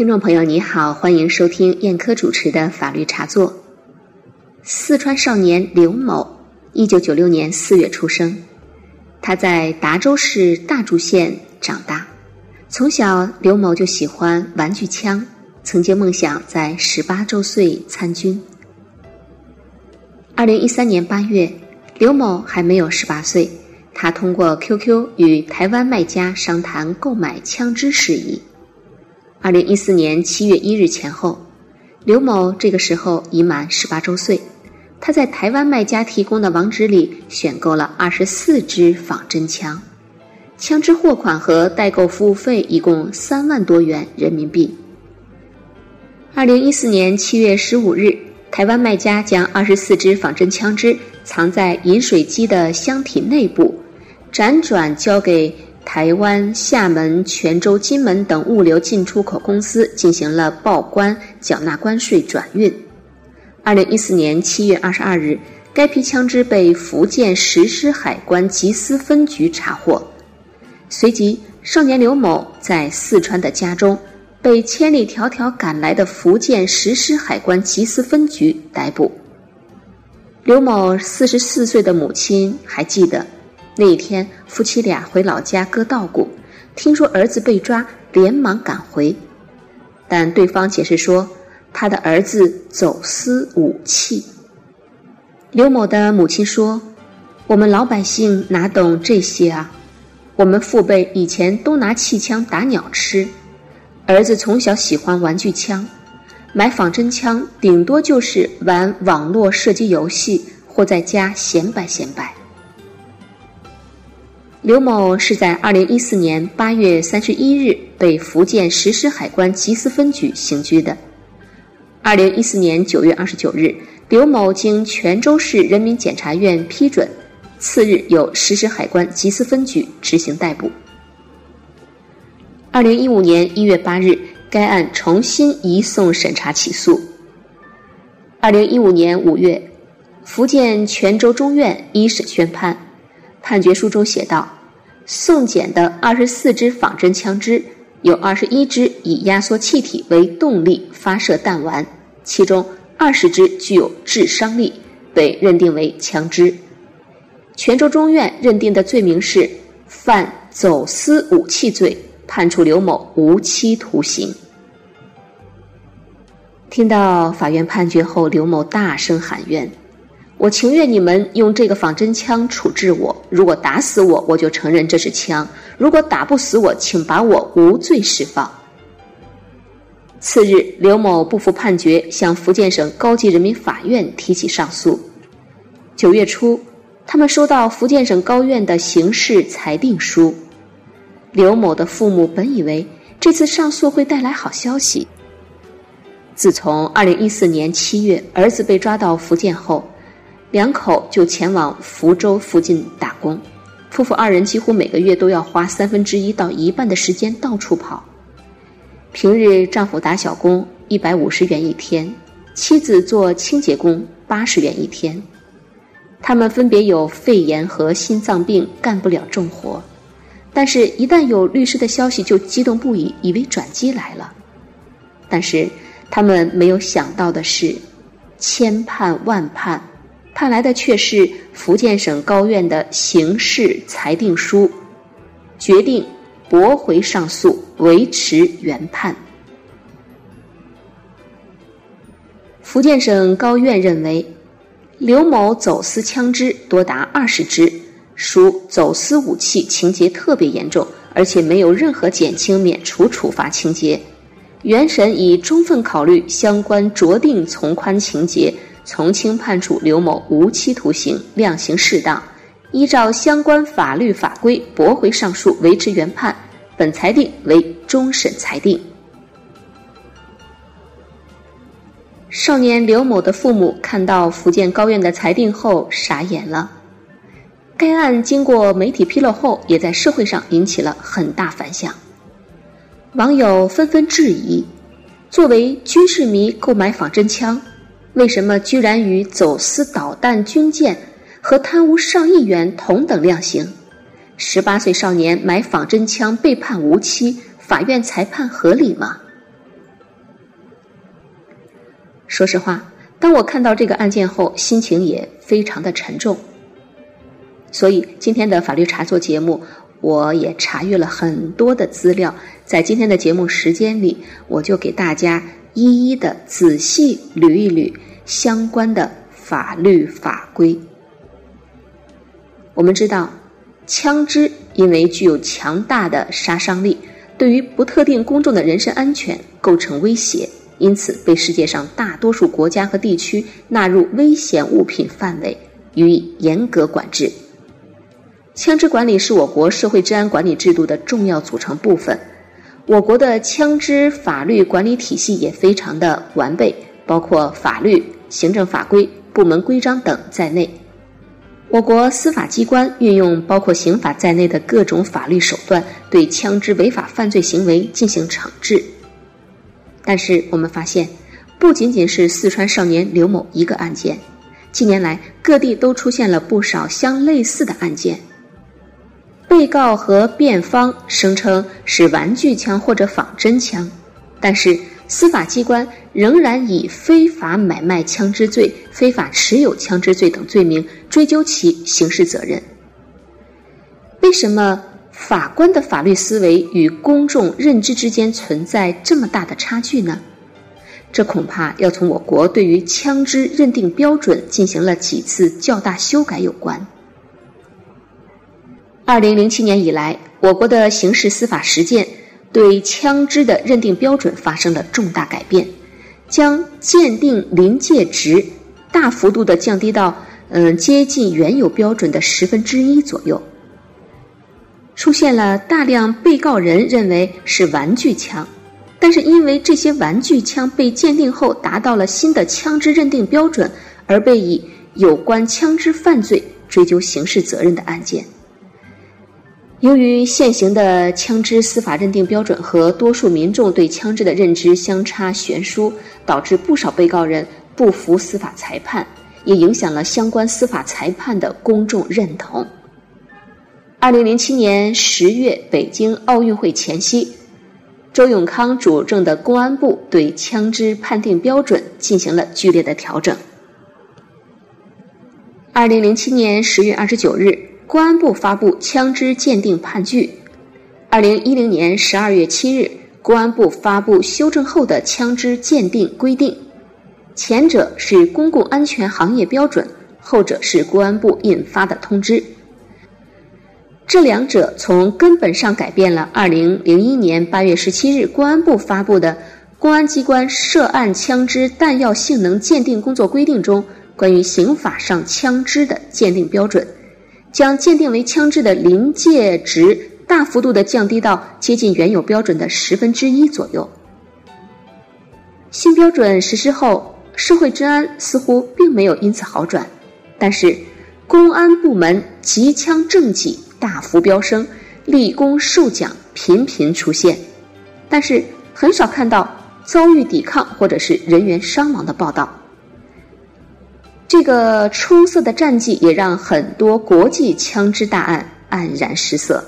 听众朋友，你好，欢迎收听燕科主持的法律茶座。四川少年刘某，一九九六年四月出生，他在达州市大竹县长大。从小，刘某就喜欢玩具枪，曾经梦想在十八周岁参军。二零一三年八月，刘某还没有十八岁，他通过 QQ 与台湾卖家商谈购买枪支事宜。二零一四年七月一日前后，刘某这个时候已满十八周岁。他在台湾卖家提供的网址里选购了二十四支仿真枪，枪支货款和代购服务费一共三万多元人民币。二零一四年七月十五日，台湾卖家将二十四支仿真枪支藏在饮水机的箱体内部，辗转交给。台湾、厦门、泉州、金门等物流进出口公司进行了报关、缴纳关税、转运。二零一四年七月二十二日，该批枪支被福建石狮海关缉私分局查获。随即，少年刘某在四川的家中被千里迢迢赶来的福建石狮海关缉私分局逮捕。刘某四十四岁的母亲还记得。那一天，夫妻俩回老家割稻谷，听说儿子被抓，连忙赶回，但对方解释说，他的儿子走私武器。刘某的母亲说：“我们老百姓哪懂这些啊？我们父辈以前都拿气枪打鸟吃，儿子从小喜欢玩具枪，买仿真枪顶多就是玩网络射击游戏或在家显摆显摆。”刘某是在二零一四年八月三十一日被福建石狮海关缉私分局刑拘的。二零一四年九月二十九日，刘某经泉州市人民检察院批准，次日由石狮海关缉私分局执行逮捕。二零一五年一月八日，该案重新移送审查起诉。二零一五年五月，福建泉州中院一审宣判。判决书中写道：“送检的二十四支仿真枪支，有二十一支以压缩气体为动力发射弹丸，其中二十支具有致伤力，被认定为枪支。泉州中院认定的罪名是犯走私武器罪，判处刘某无期徒刑。”听到法院判决后，刘某大声喊冤。我情愿你们用这个仿真枪处置我，如果打死我，我就承认这是枪；如果打不死我，请把我无罪释放。次日，刘某不服判决，向福建省高级人民法院提起上诉。九月初，他们收到福建省高院的刑事裁定书。刘某的父母本以为这次上诉会带来好消息。自从二零一四年七月儿子被抓到福建后，两口就前往福州附近打工，夫妇二人几乎每个月都要花三分之一到一半的时间到处跑。平日丈夫打小工一百五十元一天，妻子做清洁工八十元一天。他们分别有肺炎和心脏病，干不了重活。但是，一旦有律师的消息，就激动不已，以为转机来了。但是，他们没有想到的是，千盼万盼。判来的却是福建省高院的刑事裁定书，决定驳回上诉，维持原判。福建省高院认为，刘某走私枪支多达二十支，属走私武器，情节特别严重，而且没有任何减轻免除处罚情节。原审已充分考虑相关酌定从宽情节。从轻判处刘某无期徒刑，量刑适当，依照相关法律法规驳回上诉，维持原判。本裁定为终审裁定。少年刘某的父母看到福建高院的裁定后傻眼了。该案经过媒体披露后，也在社会上引起了很大反响，网友纷纷质疑：作为军事迷购买仿真枪。为什么居然与走私导弹、军舰和贪污上亿元同等量刑？十八岁少年买仿真枪被判无期，法院裁判合理吗？说实话，当我看到这个案件后，心情也非常的沉重。所以今天的法律茶座节目，我也查阅了很多的资料，在今天的节目时间里，我就给大家一一的仔细捋一捋相关的法律法规。我们知道，枪支因为具有强大的杀伤力，对于不特定公众的人身安全构成威胁，因此被世界上大多数国家和地区纳入危险物品范围，予以严格管制。枪支管理是我国社会治安管理制度的重要组成部分。我国的枪支法律管理体系也非常的完备，包括法律、行政法规、部门规章等在内。我国司法机关运用包括刑法在内的各种法律手段，对枪支违法犯罪行为进行惩治。但是我们发现，不仅仅是四川少年刘某一个案件，近年来各地都出现了不少相类似的案件。被告和辩方声称是玩具枪或者仿真枪，但是司法机关仍然以非法买卖枪支罪、非法持有枪支罪等罪名追究其刑事责任。为什么法官的法律思维与公众认知之间存在这么大的差距呢？这恐怕要从我国对于枪支认定标准进行了几次较大修改有关。二零零七年以来，我国的刑事司法实践对枪支的认定标准发生了重大改变，将鉴定临界值大幅度的降低到嗯接近原有标准的十分之一左右。出现了大量被告人认为是玩具枪，但是因为这些玩具枪被鉴定后达到了新的枪支认定标准，而被以有关枪支犯罪追究刑事责任的案件。由于现行的枪支司法认定标准和多数民众对枪支的认知相差悬殊，导致不少被告人不服司法裁判，也影响了相关司法裁判的公众认同。二零零七年十月，北京奥运会前夕，周永康主政的公安部对枪支判定标准进行了剧烈的调整。二零零七年十月二十九日。公安部发布枪支鉴定判据。二零一零年十二月七日，公安部发布修正后的枪支鉴定规定，前者是公共安全行业标准，后者是公安部印发的通知。这两者从根本上改变了二零零一年八月十七日公安部发布的《公安机关涉案枪支弹药性能鉴定工作规定》中关于刑法上枪支的鉴定标准。将鉴定为枪支的临界值大幅度的降低到接近原有标准的十分之一左右。新标准实施后，社会治安似乎并没有因此好转，但是公安部门机枪政绩大幅飙升，立功受奖频频出现，但是很少看到遭遇抵抗或者是人员伤亡的报道。这个出色的战绩也让很多国际枪支大案黯然失色。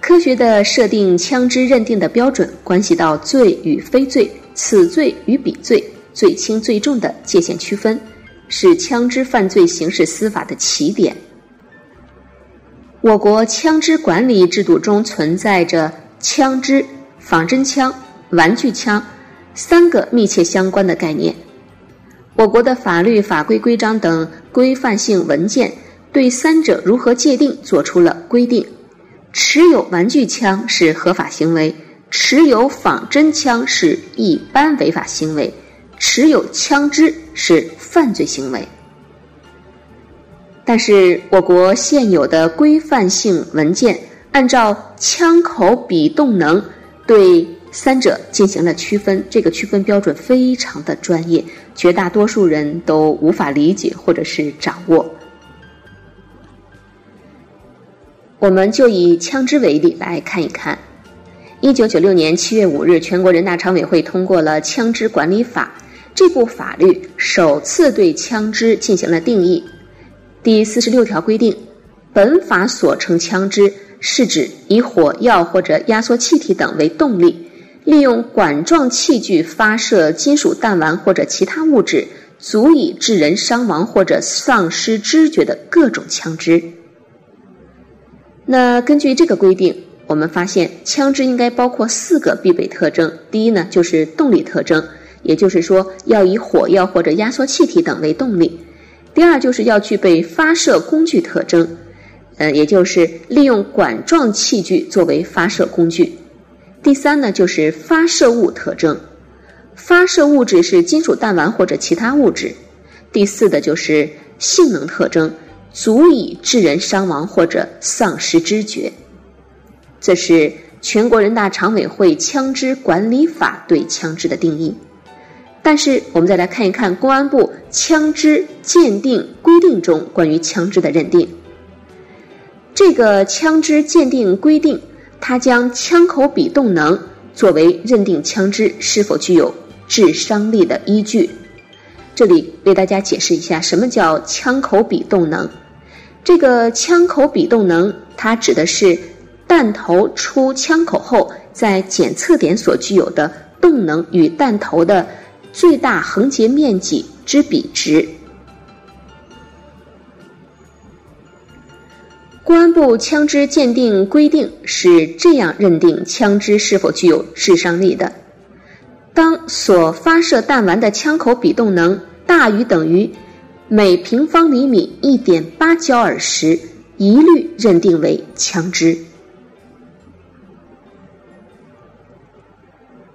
科学的设定枪支认定的标准，关系到罪与非罪、此罪与彼罪、罪轻罪重的界限区分，是枪支犯罪刑事司法的起点。我国枪支管理制度中存在着枪支、仿真枪、玩具枪。三个密切相关的概念，我国的法律法规、规章等规范性文件对三者如何界定作出了规定。持有玩具枪是合法行为，持有仿真枪是一般违法行为，持有枪支是犯罪行为。但是，我国现有的规范性文件按照枪口比动能对。三者进行了区分，这个区分标准非常的专业，绝大多数人都无法理解或者是掌握。我们就以枪支为例来看一看。一九九六年七月五日，全国人大常委会通过了《枪支管理法》，这部法律首次对枪支进行了定义。第四十六条规定，本法所称枪支，是指以火药或者压缩气体等为动力。利用管状器具发射金属弹丸或者其他物质，足以致人伤亡或者丧失知觉的各种枪支。那根据这个规定，我们发现枪支应该包括四个必备特征。第一呢，就是动力特征，也就是说要以火药或者压缩气体等为动力。第二就是要具备发射工具特征，呃，也就是利用管状器具作为发射工具。第三呢，就是发射物特征，发射物质是金属弹丸或者其他物质。第四的就是性能特征。足以致人伤亡或者丧失知觉，这是全国人大常委会枪支管理法对枪支的定义。但是，我们再来看一看公安部枪支鉴定规定中关于枪支的认定。这个枪支鉴定规定，它将枪口比动能作为认定枪支是否具有致伤力的依据。这里为大家解释一下，什么叫枪口比动能。这个枪口比动能，它指的是弹头出枪口后，在检测点所具有的动能与弹头的最大横截面积之比值。公安部枪支鉴定规定是这样认定枪支是否具有致伤力的：当所发射弹丸的枪口比动能大于等于。每平方厘米一点八焦耳时，一律认定为枪支。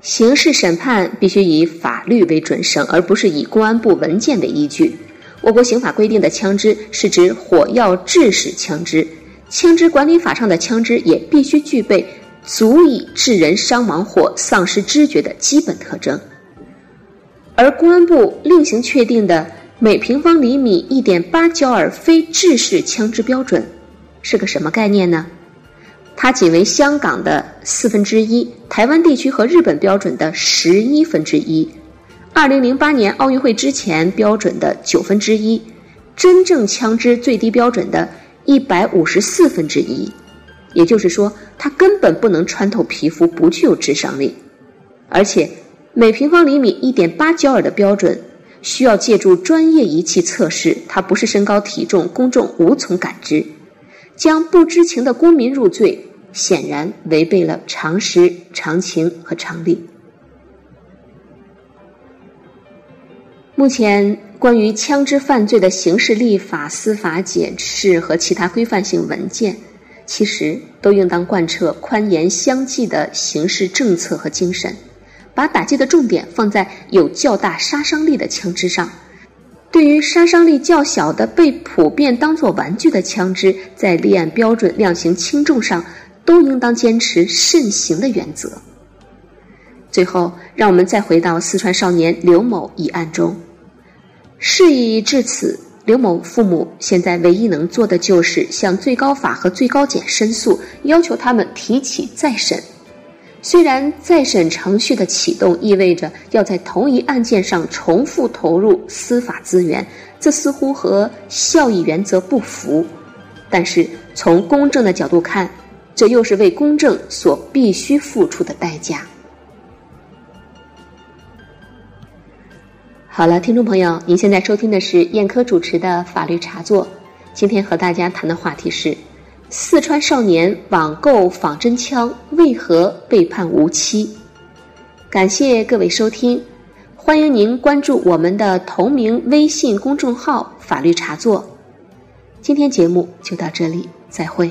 刑事审判必须以法律为准绳，而不是以公安部文件为依据。我国刑法规定的枪支是指火药制式枪支，枪支管理法上的枪支也必须具备足以致人伤亡或丧失知觉的基本特征，而公安部另行确定的。每平方厘米一点八焦耳非制式枪支标准是个什么概念呢？它仅为香港的四分之一，台湾地区和日本标准的十一分之一，二零零八年奥运会之前标准的九分之一，真正枪支最低标准的一百五十四分之一。也就是说，它根本不能穿透皮肤，不具有致伤力。而且，每平方厘米一点八焦耳的标准。需要借助专业仪器测试，它不是身高体重，公众无从感知。将不知情的公民入罪，显然违背了常识、常情和常理。目前，关于枪支犯罪的刑事立法、司法解释和其他规范性文件，其实都应当贯彻宽严相济的刑事政策和精神。把打击的重点放在有较大杀伤力的枪支上，对于杀伤力较小的被普遍当作玩具的枪支，在立案标准、量刑轻重上，都应当坚持慎行的原则。最后，让我们再回到四川少年刘某一案中，事已至此，刘某父母现在唯一能做的就是向最高法和最高检申诉，要求他们提起再审。虽然再审程序的启动意味着要在同一案件上重复投入司法资源，这似乎和效益原则不符，但是从公正的角度看，这又是为公正所必须付出的代价。好了，听众朋友，您现在收听的是燕科主持的法律茶座，今天和大家谈的话题是。四川少年网购仿真枪为何被判无期？感谢各位收听，欢迎您关注我们的同名微信公众号“法律茶座”。今天节目就到这里，再会。